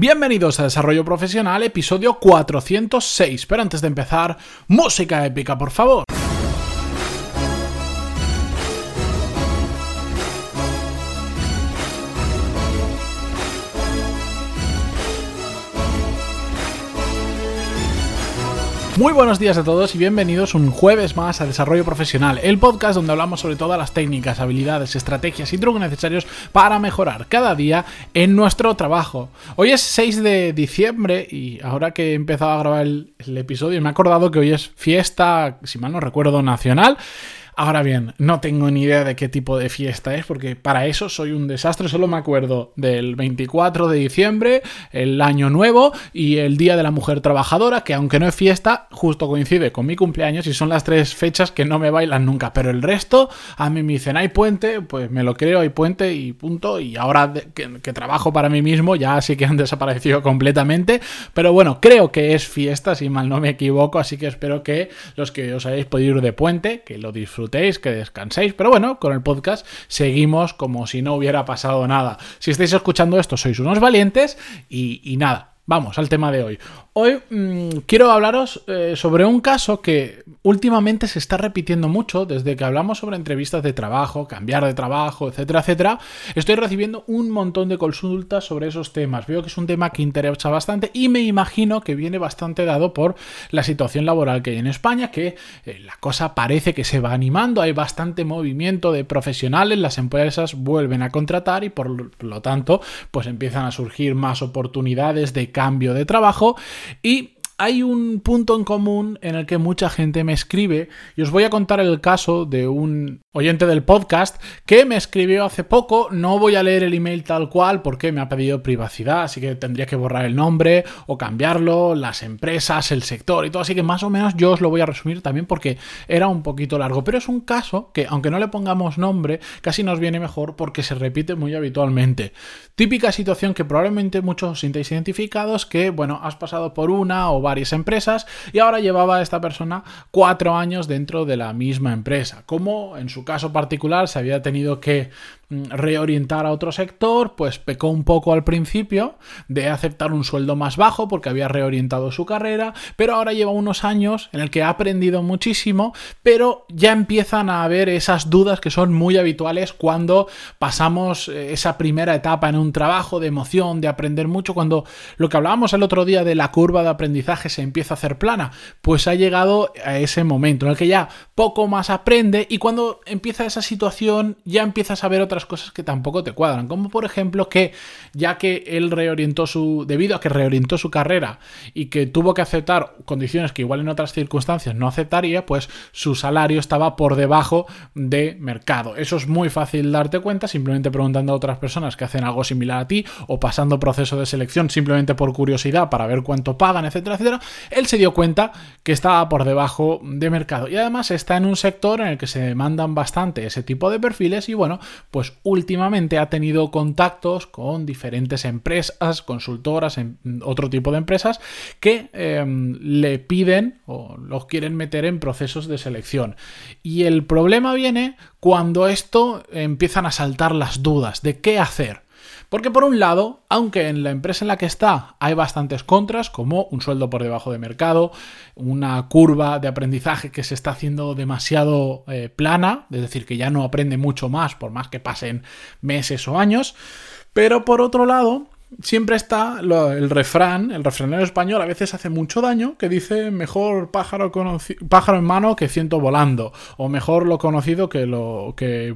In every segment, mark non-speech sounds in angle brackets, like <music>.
Bienvenidos a Desarrollo Profesional, episodio 406. Pero antes de empezar, música épica, por favor. Muy buenos días a todos y bienvenidos un jueves más a Desarrollo Profesional, el podcast donde hablamos sobre todas las técnicas, habilidades, estrategias y trucos necesarios para mejorar cada día en nuestro trabajo. Hoy es 6 de diciembre y ahora que he empezado a grabar el, el episodio me he acordado que hoy es fiesta, si mal no recuerdo, nacional. Ahora bien, no tengo ni idea de qué tipo de fiesta es, porque para eso soy un desastre. Solo me acuerdo del 24 de diciembre, el Año Nuevo y el Día de la Mujer Trabajadora, que aunque no es fiesta, justo coincide con mi cumpleaños y son las tres fechas que no me bailan nunca. Pero el resto, a mí me dicen, hay puente, pues me lo creo, hay puente y punto. Y ahora que, trabajo para mí mismo, ya sí que han <laughs> desaparecido completamente. Pero bueno, creo que es fiesta, si mal no me equivoco, así que espero que los que os hayáis podido ir de puente, que lo disfrutéis que descanséis. Pero bueno, con el podcast seguimos como si no hubiera pasado nada. Si estáis escuchando esto, sois unos valientes y, y nada. Vamos al tema de hoy. Hoy mmm, quiero hablaros eh, sobre un caso que últimamente se está repitiendo mucho desde que hablamos sobre entrevistas de trabajo, cambiar de trabajo, etcétera, etcétera. Estoy recibiendo un montón de consultas sobre esos temas. Veo que es un tema que interesa bastante y me imagino que viene bastante dado por la situación laboral que hay en España, que eh, la cosa parece que se va animando, hay bastante movimiento de profesionales, las empresas vuelven a contratar y por lo tanto pues empiezan a surgir más oportunidades de cambio de trabajo y hay un punto en común en el que mucha gente me escribe y os voy a contar el caso de un oyente del podcast que me escribió hace poco. No voy a leer el email tal cual porque me ha pedido privacidad, así que tendría que borrar el nombre o cambiarlo, las empresas, el sector y todo. Así que más o menos yo os lo voy a resumir también porque era un poquito largo. Pero es un caso que, aunque no le pongamos nombre, casi nos viene mejor porque se repite muy habitualmente. Típica situación que probablemente muchos os sintáis identificados que, bueno, has pasado por una o varias empresas y ahora llevaba esta persona cuatro años dentro de la misma empresa. Como en su caso particular se había tenido que reorientar a otro sector, pues pecó un poco al principio de aceptar un sueldo más bajo porque había reorientado su carrera, pero ahora lleva unos años en el que ha aprendido muchísimo, pero ya empiezan a haber esas dudas que son muy habituales cuando pasamos eh, esa primera etapa en un trabajo de emoción, de aprender mucho, cuando lo que hablábamos el otro día de la curva de aprendizaje se empieza a hacer plana, pues ha llegado a ese momento en el que ya poco más aprende y cuando empieza esa situación ya empiezas a ver otras cosas que tampoco te cuadran, como por ejemplo que ya que él reorientó su, debido a que reorientó su carrera y que tuvo que aceptar condiciones que igual en otras circunstancias no aceptaría, pues su salario estaba por debajo de mercado. Eso es muy fácil darte cuenta simplemente preguntando a otras personas que hacen algo similar a ti o pasando proceso de selección simplemente por curiosidad para ver cuánto pagan, etcétera, etcétera. Él se dio cuenta que estaba por debajo de mercado y además está en un sector en el que se demandan bastante ese tipo de perfiles y bueno, pues pues últimamente ha tenido contactos con diferentes empresas, consultoras, en otro tipo de empresas, que eh, le piden o los quieren meter en procesos de selección. Y el problema viene cuando esto empiezan a saltar las dudas de qué hacer. Porque por un lado, aunque en la empresa en la que está hay bastantes contras, como un sueldo por debajo de mercado, una curva de aprendizaje que se está haciendo demasiado eh, plana, es decir, que ya no aprende mucho más por más que pasen meses o años, pero por otro lado, siempre está el refrán, el refranero español a veces hace mucho daño, que dice mejor pájaro, pájaro en mano que ciento volando, o mejor lo conocido que lo que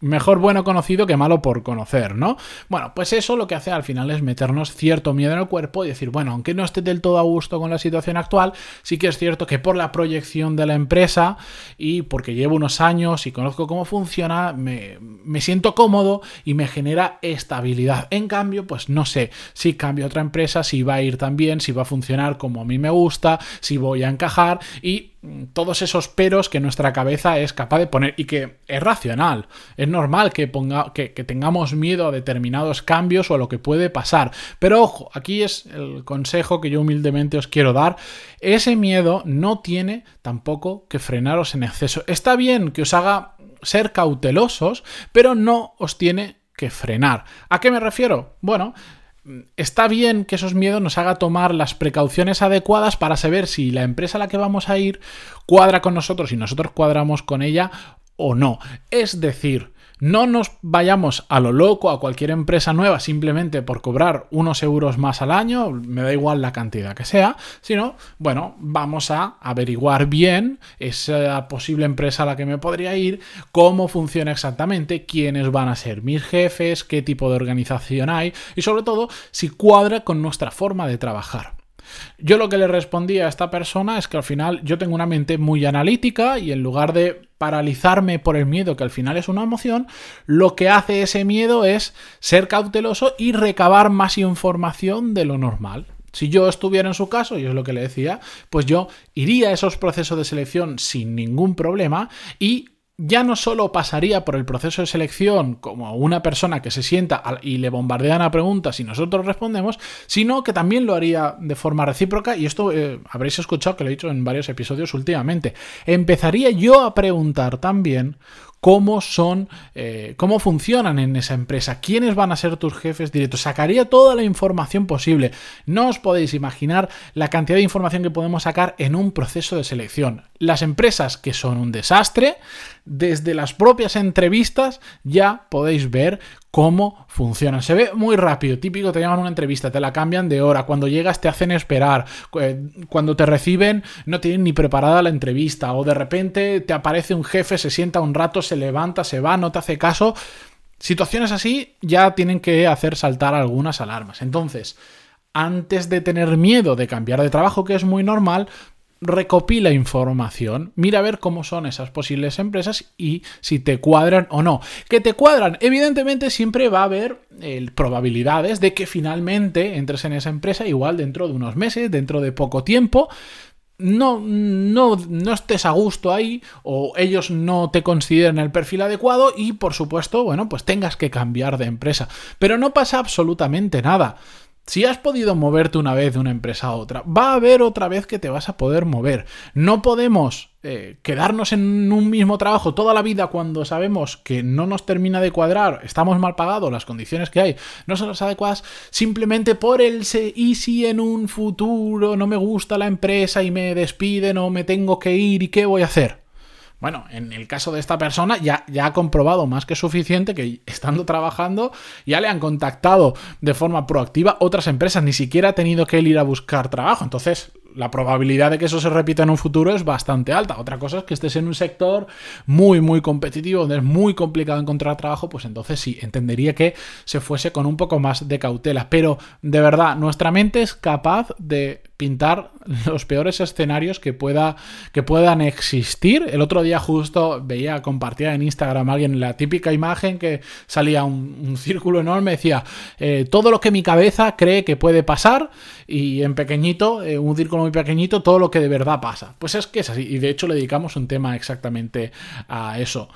mejor bueno conocido que malo por conocer, ¿no? Bueno, pues eso lo que hace al final es meternos cierto miedo en el cuerpo y decir, bueno, aunque no esté del todo a gusto con la situación actual, sí que es cierto que por la proyección de la empresa y porque llevo unos años y conozco cómo funciona, me, me siento cómodo y me genera estabilidad. En cambio, pues no sé si cambio otra empresa, si va a ir tan bien, si va a funcionar como a mí me gusta, si voy a encajar y mm, todos esos peros que nuestra cabeza es capaz de poner y que es racional. Es normal que, ponga, que tengamos miedo a determinados cambios o a lo que puede pasar. Pero ojo, aquí es el consejo que yo humildemente os quiero dar. Ese miedo no tiene tampoco que frenaros en exceso. Está bien que os haga ser cautelosos, pero no os tiene que frenar. ¿A qué me refiero? Bueno, está bien que esos miedos nos haga tomar las precauciones adecuadas para saber si la empresa a la que vamos a ir cuadra con nosotros y nosotros cuadramos con ella o no. Es decir, no nos vayamos a lo loco a cualquier empresa nueva simplemente por cobrar unos euros más al año, me da igual la cantidad que sea, sino, bueno, vamos a averiguar bien esa posible empresa a la que me podría ir, cómo funciona exactamente, quiénes van a ser mis jefes, qué tipo de organización hay y sobre todo si cuadra con nuestra forma de trabajar. Yo lo que le respondí a esta persona es que al final yo tengo una mente muy analítica y en lugar de paralizarme por el miedo, que al final es una emoción, lo que hace ese miedo es ser cauteloso y recabar más información de lo normal. Si yo estuviera en su caso, y es lo que le decía, pues yo iría a esos procesos de selección sin ningún problema y ya no solo pasaría por el proceso de selección como una persona que se sienta y le bombardean a preguntas y nosotros respondemos, sino que también lo haría de forma recíproca, y esto eh, habréis escuchado que lo he dicho en varios episodios últimamente. Empezaría yo a preguntar también cómo son, eh, cómo funcionan en esa empresa, quiénes van a ser tus jefes directos. Sacaría toda la información posible. No os podéis imaginar la cantidad de información que podemos sacar en un proceso de selección. Las empresas que son un desastre, desde las propias entrevistas ya podéis ver cómo funciona. Se ve muy rápido, típico, te llaman una entrevista, te la cambian de hora, cuando llegas te hacen esperar, eh, cuando te reciben no tienen ni preparada la entrevista, o de repente te aparece un jefe, se sienta un rato, se levanta, se va, no te hace caso. Situaciones así ya tienen que hacer saltar algunas alarmas. Entonces, antes de tener miedo de cambiar de trabajo, que es muy normal, recopila información, mira a ver cómo son esas posibles empresas y si te cuadran o no. Que te cuadran, evidentemente siempre va a haber eh, probabilidades de que finalmente entres en esa empresa igual dentro de unos meses, dentro de poco tiempo. No, no, no estés a gusto ahí o ellos no te consideren el perfil adecuado y por supuesto, bueno, pues tengas que cambiar de empresa. Pero no pasa absolutamente nada. Si has podido moverte una vez de una empresa a otra, va a haber otra vez que te vas a poder mover. No podemos eh, quedarnos en un mismo trabajo toda la vida cuando sabemos que no nos termina de cuadrar, estamos mal pagados, las condiciones que hay no son las adecuadas, simplemente por el se y si en un futuro no me gusta la empresa y me despiden o me tengo que ir y qué voy a hacer. Bueno, en el caso de esta persona ya, ya ha comprobado más que suficiente que estando trabajando ya le han contactado de forma proactiva otras empresas, ni siquiera ha tenido que él ir a buscar trabajo. Entonces, la probabilidad de que eso se repita en un futuro es bastante alta. Otra cosa es que estés en un sector muy, muy competitivo, donde es muy complicado encontrar trabajo, pues entonces sí, entendería que se fuese con un poco más de cautela. Pero de verdad, nuestra mente es capaz de pintar los peores escenarios que, pueda, que puedan existir. El otro día justo veía, compartía en Instagram alguien la típica imagen que salía un, círculo enorme, decía, eh, todo lo que mi cabeza cree que puede pasar y en pequeñito, eh, un círculo muy pequeñito, todo lo que de verdad pasa. Pues es que es así y de hecho le dedicamos un tema exactamente a eso.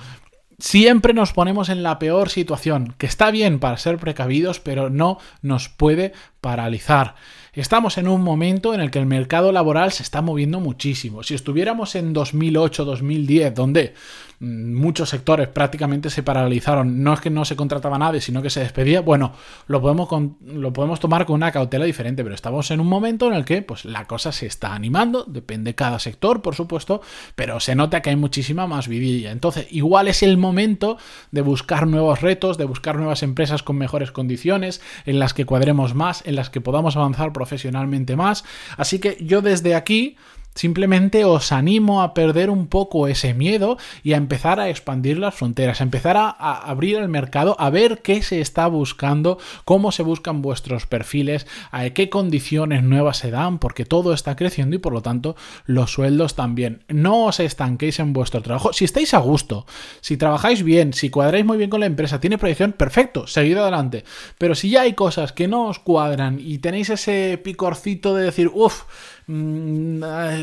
Siempre nos ponemos en la peor situación, que está bien para ser precavidos, pero no nos puede paralizar. Estamos en un momento en el que el mercado laboral se está moviendo muchísimo. Si estuviéramos en 2008-2010, donde muchos sectores prácticamente se paralizaron, no es que no se contrataba nadie, sino que se despedía, bueno, lo podemos, lo podemos tomar con una cautela diferente, pero estamos en un momento en el que pues, la cosa se está animando, depende de cada sector, por supuesto, pero se nota que hay muchísima más vidilla. Entonces, igual es el momento de buscar nuevos retos, de buscar nuevas empresas con mejores condiciones, en las que cuadremos más, en las que podamos avanzar profesionalmente más. Así que yo desde aquí Simplemente os animo a perder un poco ese miedo y a empezar a expandir las fronteras, a empezar a, abrir el mercado, a ver qué se está buscando, cómo se buscan vuestros perfiles, a qué condiciones nuevas se dan, porque todo está creciendo y por lo tanto los sueldos también. No os estanquéis en vuestro trabajo. Si estáis a gusto, si trabajáis bien, si cuadráis muy bien con la empresa, tiene proyección, perfecto, seguid adelante. Pero si ya hay cosas que no os cuadran y tenéis ese picorcito de decir, uff, Mm,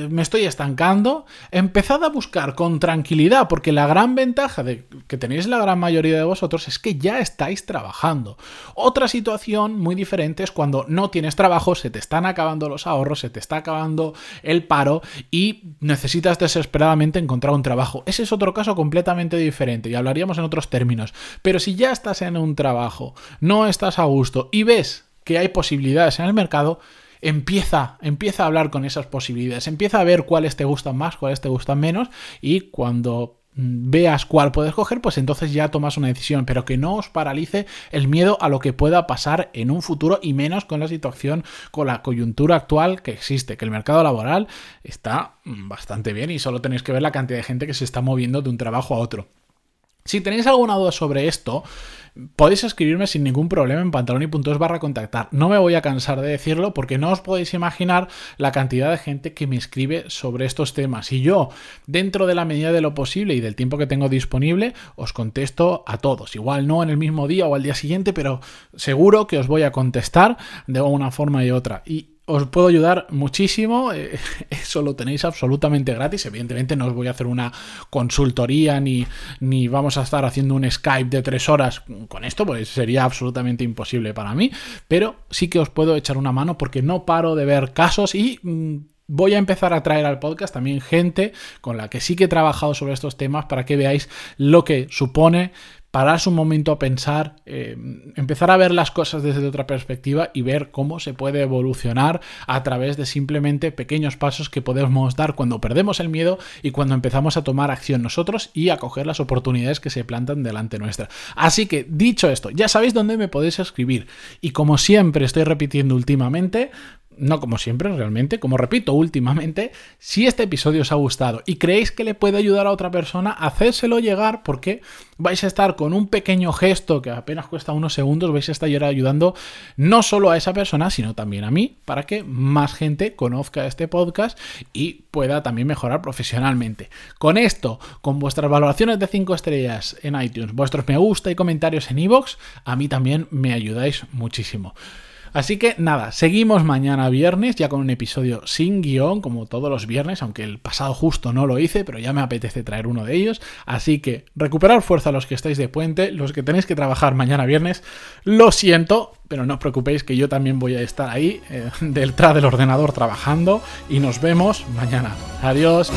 me estoy estancando, empezad a buscar con tranquilidad, porque la gran ventaja de que tenéis la gran mayoría de vosotros es que ya estáis trabajando. Otra situación muy diferente es cuando no tienes trabajo, se te están acabando los ahorros, se te está acabando el paro y necesitas desesperadamente encontrar un trabajo. Ese es otro caso completamente diferente y hablaríamos en otros términos. Pero si ya estás en un trabajo, no estás a gusto y ves que hay posibilidades en el mercado, empieza, empieza a hablar con esas posibilidades, empieza a ver cuáles te gustan más, cuáles te gustan menos y cuando veas cuál puedes coger, pues entonces ya tomas una decisión, pero que no os paralice el miedo a lo que pueda pasar en un futuro y menos con la situación, con la coyuntura actual que existe, que el mercado laboral está bastante bien y solo tenéis que ver la cantidad de gente que se está moviendo de un trabajo a otro. Si tenéis alguna duda sobre esto, podéis escribirme sin ningún problema en pantaloni.es barra contactar. No me voy a cansar de decirlo porque no os podéis imaginar la cantidad de gente que me escribe sobre estos temas. Y yo, dentro de la medida de lo posible y del tiempo que tengo disponible, os contesto a todos. Igual no en el mismo día o al día siguiente, pero seguro que os voy a contestar de una forma y otra. Y os puedo ayudar muchísimo, eh, <laughs> eso lo tenéis absolutamente gratis, evidentemente no os voy a hacer una consultoría ni, ni vamos a estar haciendo un Skype de tres horas con esto, pues sería absolutamente imposible para mí, pero sí que os puedo echar una mano porque no paro de ver casos y... Mm, voy a empezar a traer al podcast también gente con la que sí que he trabajado sobre estos temas para que veáis lo que supone pararse un momento a pensar, eh, empezar a ver las cosas desde otra perspectiva y ver cómo se puede evolucionar a través de simplemente pequeños pasos que podemos dar cuando perdemos el miedo y cuando empezamos a tomar acción nosotros y a coger las oportunidades que se plantan delante nuestra. Así que, dicho esto, ya sabéis dónde me podéis escribir y como siempre estoy repitiendo últimamente, no como siempre realmente, como repito últimamente, si este episodio os ha gustado y creéis que le puede ayudar a otra persona, hacérselo llegar porque vais a estar con un pequeño gesto que apenas cuesta unos segundos, vais a estar ayudando no solo a esa persona, sino también a mí, para que más gente conozca este podcast y pueda también mejorar profesionalmente. Con esto, con vuestras valoraciones de 5 estrellas en iTunes, vuestros me gusta y comentarios en iVoox, a mí también me ayudáis muchísimo. Así que nada, seguimos mañana viernes ya con un episodio sin guion, como todos los viernes, aunque el pasado justo no lo hice, pero ya me apetece traer uno de ellos. Así que recuperar fuerza los que estáis de puente, los que tenéis que trabajar mañana viernes, lo siento, pero no os preocupéis que yo también voy a estar ahí, eh, <laughs> detrás del ordenador trabajando y nos vemos mañana. Adiós.